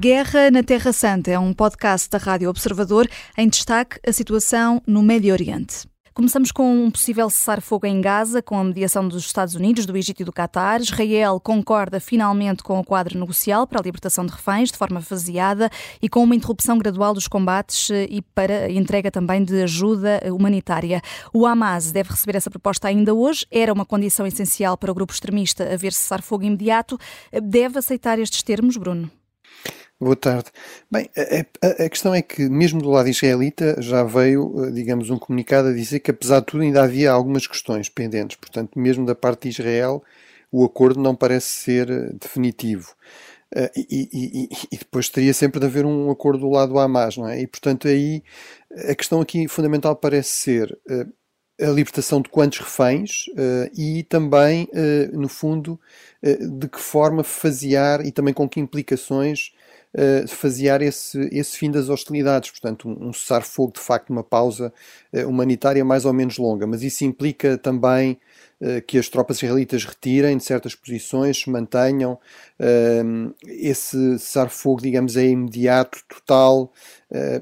Guerra na Terra Santa é um podcast da Rádio Observador em destaque a situação no Médio Oriente. Começamos com um possível cessar-fogo em Gaza, com a mediação dos Estados Unidos, do Egito e do Catar. Israel concorda finalmente com o quadro negocial para a libertação de reféns, de forma faseada e com uma interrupção gradual dos combates eh, e para entrega também de ajuda humanitária. O Hamas deve receber essa proposta ainda hoje. Era uma condição essencial para o grupo extremista haver cessar-fogo imediato. Deve aceitar estes termos, Bruno? Boa tarde. Bem, a, a, a, questão é que, mesmo do lado israelita, já veio, eh, digamos, um comunicado a dizer que, apesar de tudo, ainda havia algumas questões pendentes. Portanto, mesmo da parte de Israel, o acordo não parece ser eh, definitivo. Uh, e, e, e, depois teria sempre de haver um acordo do lado do Hamas, não é? E, portanto, aí a questão aqui fundamental parece ser uh, a libertação de quantos reféns uh, e também, no fundo, de que forma fasear e também com que implicações uh, fasear esse, esse fim das hostilidades. Portanto, um, um cessar-fogo, de facto, uma pausa uh, humanitária mais ou menos longa. Mas isso implica também uh, que as tropas israelitas retirem de certas posições, se mantenham. Uh, esse cessar-fogo, digamos, é imediato, total.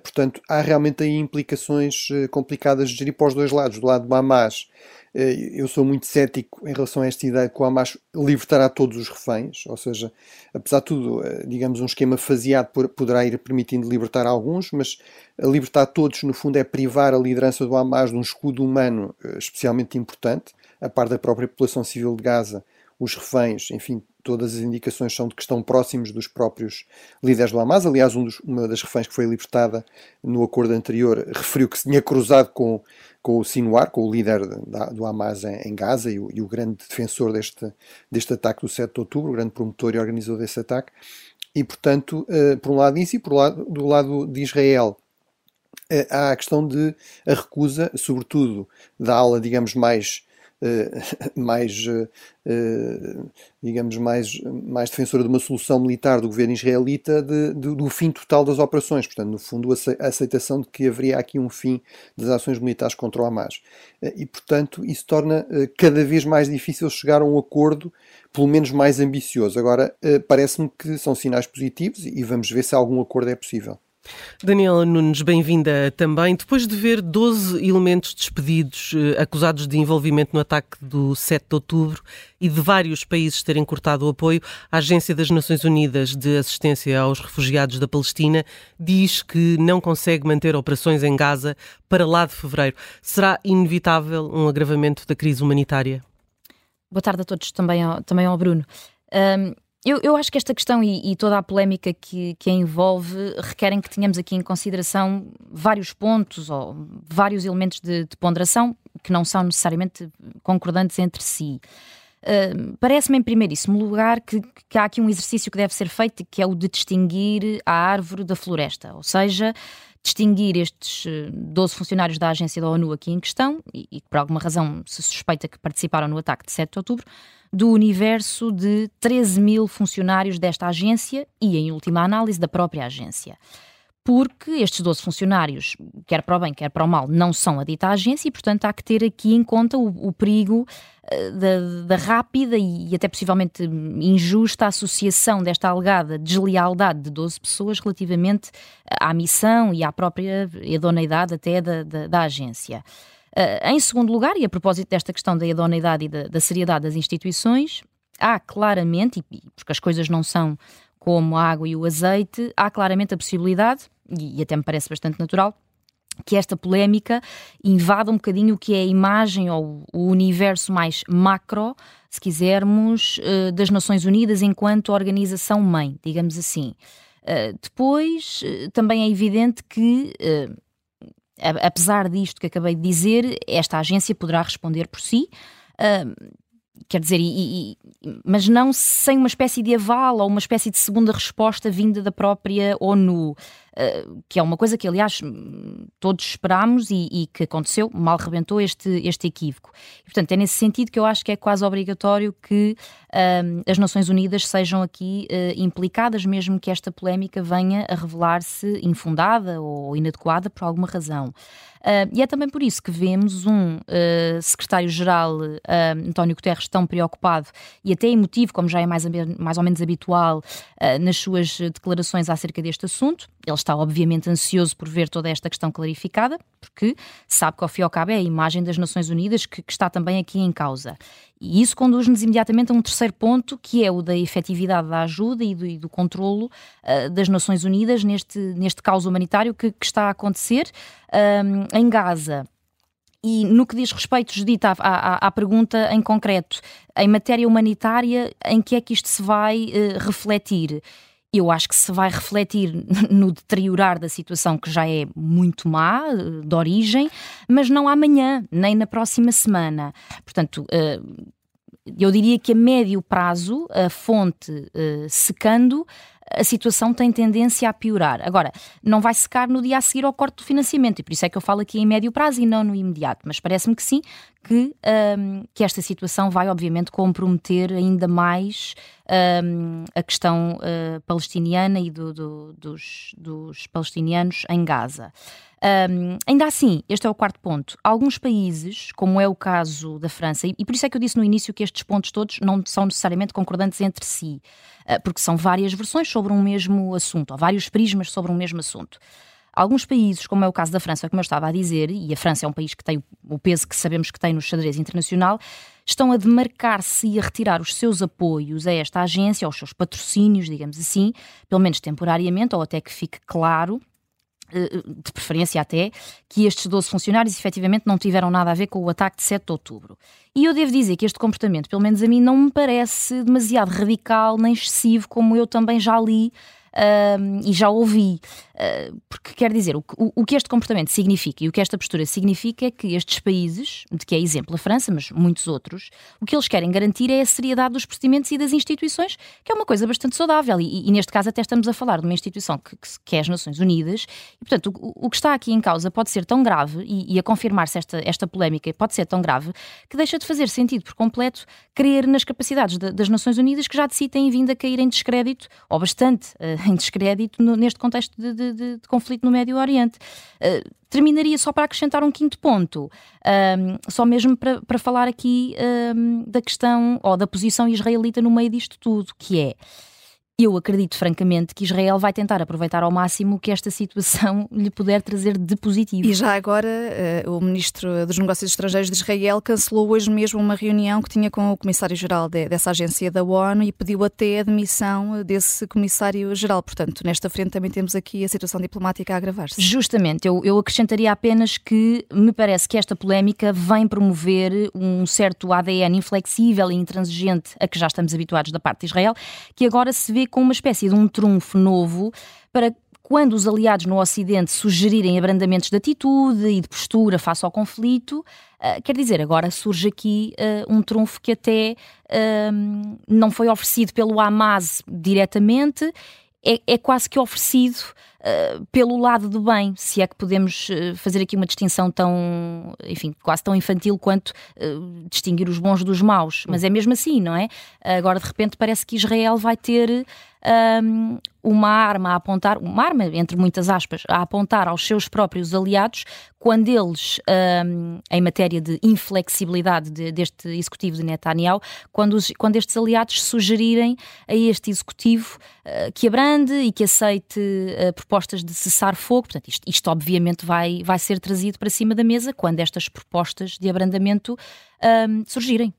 portanto, há realmente aí implicações complicadas de gerir para os dois lados. Do lado do Hamas, eh, eu sou muito cético em relação a esta ideia de que o Hamas libertará todos os reféns, ou seja, apesar de tudo, eh, digamos, um esquema faseado poderá ir permitindo libertar alguns, mas libertar todos, no fundo, é privar a liderança do Hamas de um escudo humano eh, especialmente importante, a par da própria população civil de Gaza, os reféns, enfim, todas as indicações são de que estão próximos dos próprios líderes do Hamas. Aliás, um dos, uma das reféns que foi libertada no acordo anterior referiu que se tinha cruzado com, com o Sinwar, com o líder da, do Hamas em, em Gaza e o, e o, grande defensor deste, deste ataque do 7 de outubro, o grande promotor e organizador desse ataque. E, portanto, uh, por um lado isso, e por lado, do lado de Israel, uh, há a questão de a recusa, sobretudo da ala, digamos, mais eh, mais, eh, digamos, mais, mais defensora de uma solução militar do governo israelita de, de, do fim total das operações. Portanto, no fundo, a aceitação de que haveria aqui um fim das ações militares contra o Hamas. Eh, e, portanto, isso torna cada vez mais difícil chegar a um acordo, pelo menos mais ambicioso. Agora, parece-me que são sinais positivos e vamos ver se algum acordo é possível. Daniela Nunes, bem-vinda também. Depois de ver 12 elementos despedidos eh, acusados de envolvimento no ataque do 7 de outubro e de vários países terem cortado o apoio, a Agência das Nações Unidas de Assistência aos Refugiados da Palestina diz que não consegue manter operações em Gaza para lá de fevereiro. Será inevitável um agravamento da crise humanitária? Boa tarde a todos, também ao, também ao Bruno. Um, eu, eu, acho que esta questão e, e, toda a polémica que, que a envolve requerem que tenhamos aqui em consideração vários pontos ou vários elementos de, de ponderação que não são necessariamente concordantes entre si. Uh, Parece-me, em primeiríssimo lugar, que, que, há aqui um exercício que deve ser feito, que é o de distinguir a árvore da floresta, ou seja, distinguir estes 12 funcionários da agência da ONU aqui em questão, e, e por alguma razão se suspeita que participaram no ataque de 7 de outubro, do universo de 13 mil funcionários desta agência e, em última análise, da própria agência. Porque estes 12 funcionários, quer para o bem, quer para o mal, não são a dita agência e, portanto, há que ter aqui em conta o, o perigo uh, da, da, rápida e, até possivelmente injusta associação desta alegada deslealdade de 12 pessoas relativamente à missão e à própria idoneidade até da, da, da agência. Uh, em segundo lugar, e a propósito desta questão da idoneidade e da, da seriedade das instituições, há claramente, porque as coisas não são como a água e o azeite, há claramente a possibilidade, e, e até me parece bastante natural, que esta polémica invada um bocadinho o que é a imagem ou o universo mais macro, se quisermos, uh, das Nações Unidas enquanto organização-mãe, digamos assim. Uh, depois, uh, também é evidente que apesar disto que acabei de dizer, esta agência poderá responder por si. Uh, quer dizer, e, e, mas não sem uma espécie de aval ou uma espécie de segunda resposta vinda da própria ONU. Uh, que é uma coisa que, aliás, todos esperámos e, e, que aconteceu, mal rebentou este, este equívoco. E, portanto, é nesse sentido que eu acho que é quase obrigatório que uh, as Nações Unidas sejam aqui uh, implicadas, mesmo que esta polémica venha a revelar-se infundada ou inadequada por alguma razão. Uh, e é também por isso que vemos um uh, secretário-geral, uh, António Guterres, tão preocupado e até emotivo, como já é mais, mais ou menos habitual, nas suas declarações acerca deste assunto. Ele está, obviamente, ansioso por ver toda esta questão clarificada, porque sabe que, ao fim e ao cabo, é a imagem das Nações Unidas que, que está também aqui em causa. E isso conduz-nos imediatamente a um terceiro ponto, que é o da efetividade da ajuda e do, e do controlo uh, das Nações Unidas neste, neste caos humanitário que, que está a acontecer um, em Gaza. E no que diz respeito, Judith, à, à, à, pergunta em concreto, em matéria humanitária, em que é que isto se vai uh, refletir? Eu acho que se vai refletir no deteriorar da situação que já é muito má, eh, de origem, mas não amanhã, nem na próxima semana. Portanto, eh, eu diria que a médio prazo, a fonte secando, a situação tem tendência a piorar. Agora, não vai secar no dia a seguir ao corte do financiamento, e por isso é que eu falo aqui em médio prazo e não no imediato, mas parece-me que sim, que, um, que esta situação vai obviamente comprometer ainda mais um, a questão uh, palestiniana e do, do, dos, dos palestinianos em Gaza. Um, ainda assim, este é o quarto ponto. Alguns países, como é o caso da França, e, e, por isso é que eu disse no início que estes pontos todos não são necessariamente concordantes entre si, uh, porque são várias versões sobre um mesmo assunto, ou vários prismas sobre um mesmo assunto. Alguns países, como é o caso da França, como eu estava a dizer, e a França é um país que tem o peso que sabemos que tem no xadrez internacional, estão a demarcar-se e a retirar os seus apoios a esta agência, aos seus patrocínios, digamos assim, pelo menos temporariamente, ou até que fique claro eh, de preferência até, que estes 12 funcionários efetivamente não tiveram nada a ver com o ataque de 7 de outubro. E eu devo dizer que este comportamento, pelo menos a mim, não me parece demasiado radical nem excessivo, como eu também já li e já ouvi. Uh, porque quer dizer, o, o, que este comportamento significa e o que esta postura significa é que estes países, de que é exemplo a França, mas muitos outros, o que eles querem garantir é a seriedade dos procedimentos e das instituições, que é uma coisa bastante saudável. E, e neste caso, até estamos a falar de uma instituição que, que é as Nações Unidas. E, portanto, o, o, que está aqui em causa pode ser tão grave, e, e a confirmar-se esta, esta polémica pode ser tão grave, que deixa de fazer sentido por completo crer nas capacidades de, das Nações Unidas, que já de si têm vindo a cair em descrédito, ou bastante uh, em descrédito no, neste contexto de, de, de, de, conflito no Médio Oriente. Uh, terminaria só para acrescentar um quinto ponto, um, só mesmo para, para falar aqui um, da questão ou da posição israelita no meio disto tudo, que é eu acredito francamente que Israel vai tentar aproveitar ao máximo o que esta situação lhe puder trazer de positivo. E já agora, uh, o ministro dos Negócios Estrangeiros de Israel cancelou hoje mesmo uma reunião que tinha com o comissário-geral de, dessa agência da ONU e pediu até a demissão desse comissário-geral. Portanto, nesta frente também temos aqui a situação diplomática a agravar-se. Justamente, eu, eu acrescentaria apenas que me parece que esta polémica vem promover um certo ADN inflexível e intransigente a que já estamos habituados da parte de Israel, que agora se vê com uma espécie de um trunfo novo para quando os aliados no Ocidente sugerirem abrandamentos de atitude e de postura face ao conflito, uh, quer dizer, agora surge aqui uh, um trunfo que até uh, não foi oferecido pelo Hamas diretamente, é, é quase que oferecido Uh, pelo lado do bem, se é que podemos uh, fazer aqui uma distinção tão, enfim, quase tão infantil quanto uh, distinguir os bons dos maus. Mas é mesmo assim, não é? Agora, de repente, parece que Israel vai ter um, uma arma a apontar, uma arma, entre muitas aspas, a apontar aos seus próprios aliados, quando eles, um, em matéria de inflexibilidade de, deste executivo de Netanyahu, quando, os, quando estes aliados sugerirem a este executivo uh, que abrande e que aceite uh, propostas de cessar fogo. Portanto, isto, isto, obviamente vai, vai ser trazido para cima da mesa quando estas propostas de abrandamento um, surgirem.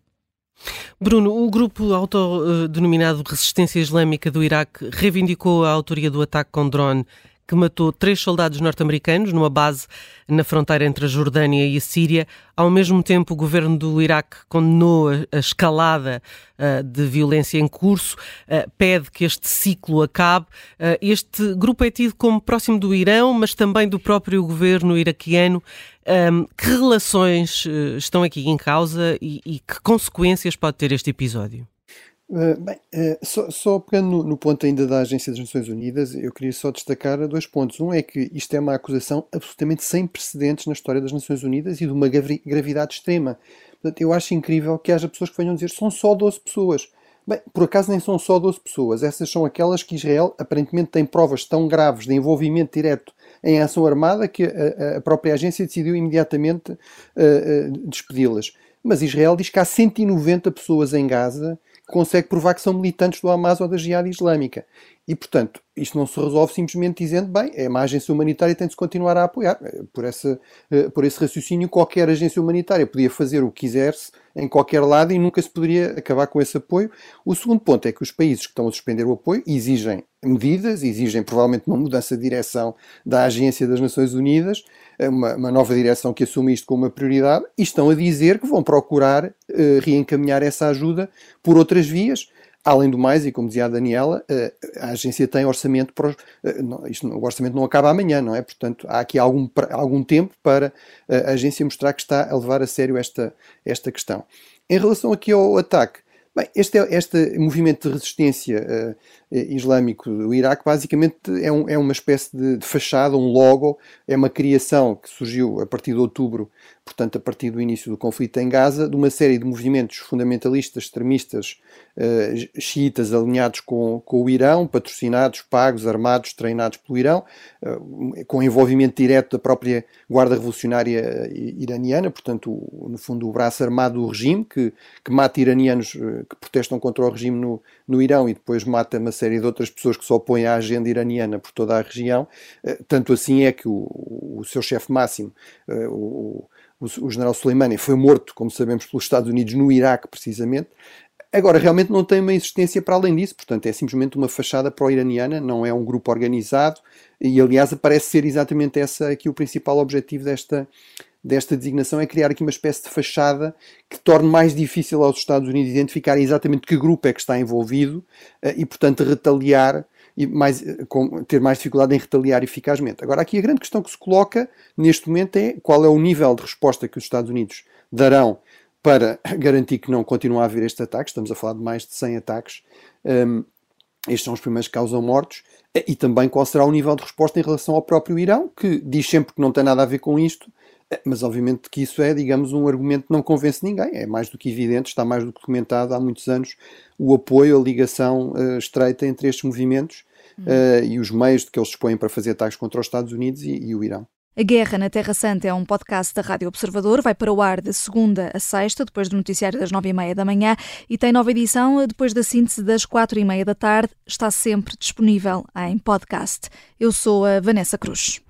Bruno, o grupo autodenominado Resistência Islâmica do Iraque reivindicou a autoria do ataque com drone que matou três soldados norte-americanos numa base na fronteira entre a Jordânia e a Síria. Ao mesmo tempo, o governo do Iraque condenou a, escalada uh, de violência em curso, uh, pede que este ciclo acabe. Uh, este grupo é tido como próximo do Irão, mas também do próprio governo iraquiano. Que relações estão aqui em causa e que consequências pode ter este episódio? Uh, bem, uh, só, só, pegando no, no, ponto ainda da Agência das Nações Unidas, eu queria só destacar dois pontos. Um é que isto é uma acusação absolutamente sem precedentes na história das Nações Unidas e de uma gravidade extrema. Portanto, eu acho incrível que haja pessoas que venham dizer são só 12 pessoas. Bem, por acaso nem são só 12 pessoas. Essas são aquelas que Israel aparentemente tem provas tão graves de envolvimento direto em ação armada que a, a própria agência decidiu imediatamente uh, despedi-las. Mas Israel diz que há 190 pessoas em Gaza consegue provar que são militantes do Hamas ou da Jihad Islâmica. E, portanto, isto não se resolve simplesmente dizendo, bem, é uma agência humanitária tem de se continuar a apoiar. Eh, por, essa, eh, por esse raciocínio, qualquer agência humanitária podia fazer o que quisesse em qualquer lado e nunca se poderia acabar com esse apoio. O segundo ponto é que os países que estão a suspender o apoio exigem medidas, exigem provavelmente uma mudança de direção da Agência das Nações Unidas, eh, uma, uma nova direção que assume isto como uma prioridade, e estão a dizer que vão procurar reencaminhar essa ajuda por outras vias. Além do mais, e como dizia a Daniela, eh, a agência tem orçamento para. Isto, o orçamento não acaba amanhã, não é? Portanto, há aqui algum, algum tempo para a agência mostrar que está a levar a sério esta, esta questão. Em relação aqui ao ataque, Bem, este, é, este movimento de resistência uh, islâmico do Iraque basicamente é, um, é uma espécie de, de, fachada, um logo, é uma criação que surgiu a partir de outubro, portanto a partir do início do conflito em Gaza, de uma série de movimentos fundamentalistas, extremistas, uh, xiitas alinhados com, com o Irão, patrocinados, pagos, armados, treinados pelo Irão, uh, com envolvimento direto da própria Guarda Revolucionária Iraniana, portanto, o, no fundo, o braço armado do regime, que, que mata iranianos que protestam contra o regime no, no Irão e depois mata uma série de outras pessoas que se opõem à agenda iraniana por toda a região. Eh, tanto assim é que o, o seu chefe máximo, eh, o, o, o general Soleimani, foi morto, como sabemos, pelos Estados Unidos no Iraque, precisamente. Agora, realmente não tem uma existência para além disso, portanto, é simplesmente uma fachada pró-iraniana, não é um grupo organizado, e aliás, parece ser exatamente essa aqui o principal objetivo desta, desta designação é criar aqui uma espécie de fachada que torne mais difícil aos Estados Unidos identificar exatamente que grupo é que está envolvido eh, e, portanto, retaliar e mais, eh, ter mais dificuldade em retaliar eficazmente. Agora, aqui a grande questão que se coloca neste momento é qual é o nível de resposta que os Estados Unidos darão para garantir que não continue a haver este ataque. Estamos a falar de mais de 100 ataques. Um, estes são os primeiros que causam mortos. Eh, e também qual será o nível de resposta em relação ao próprio Irão, que diz sempre que não tem nada a ver com isto, é, mas obviamente que isso é, digamos, um argumento que não convence ninguém. É mais do que evidente, está mais do que documentado há muitos anos o apoio, a ligação uh, estreita entre estes movimentos uh, e os meios de que eles dispõem para fazer ataques contra os Estados Unidos e, e o Irão. A Guerra na Terra Santa é um podcast da Rádio Observador. Vai para o ar de segunda a sexta, depois do noticiário das nove e meia da manhã, e tem nova edição depois da síntese das quatro e meia da tarde. Está sempre disponível em podcast. Eu sou a Vanessa Cruz.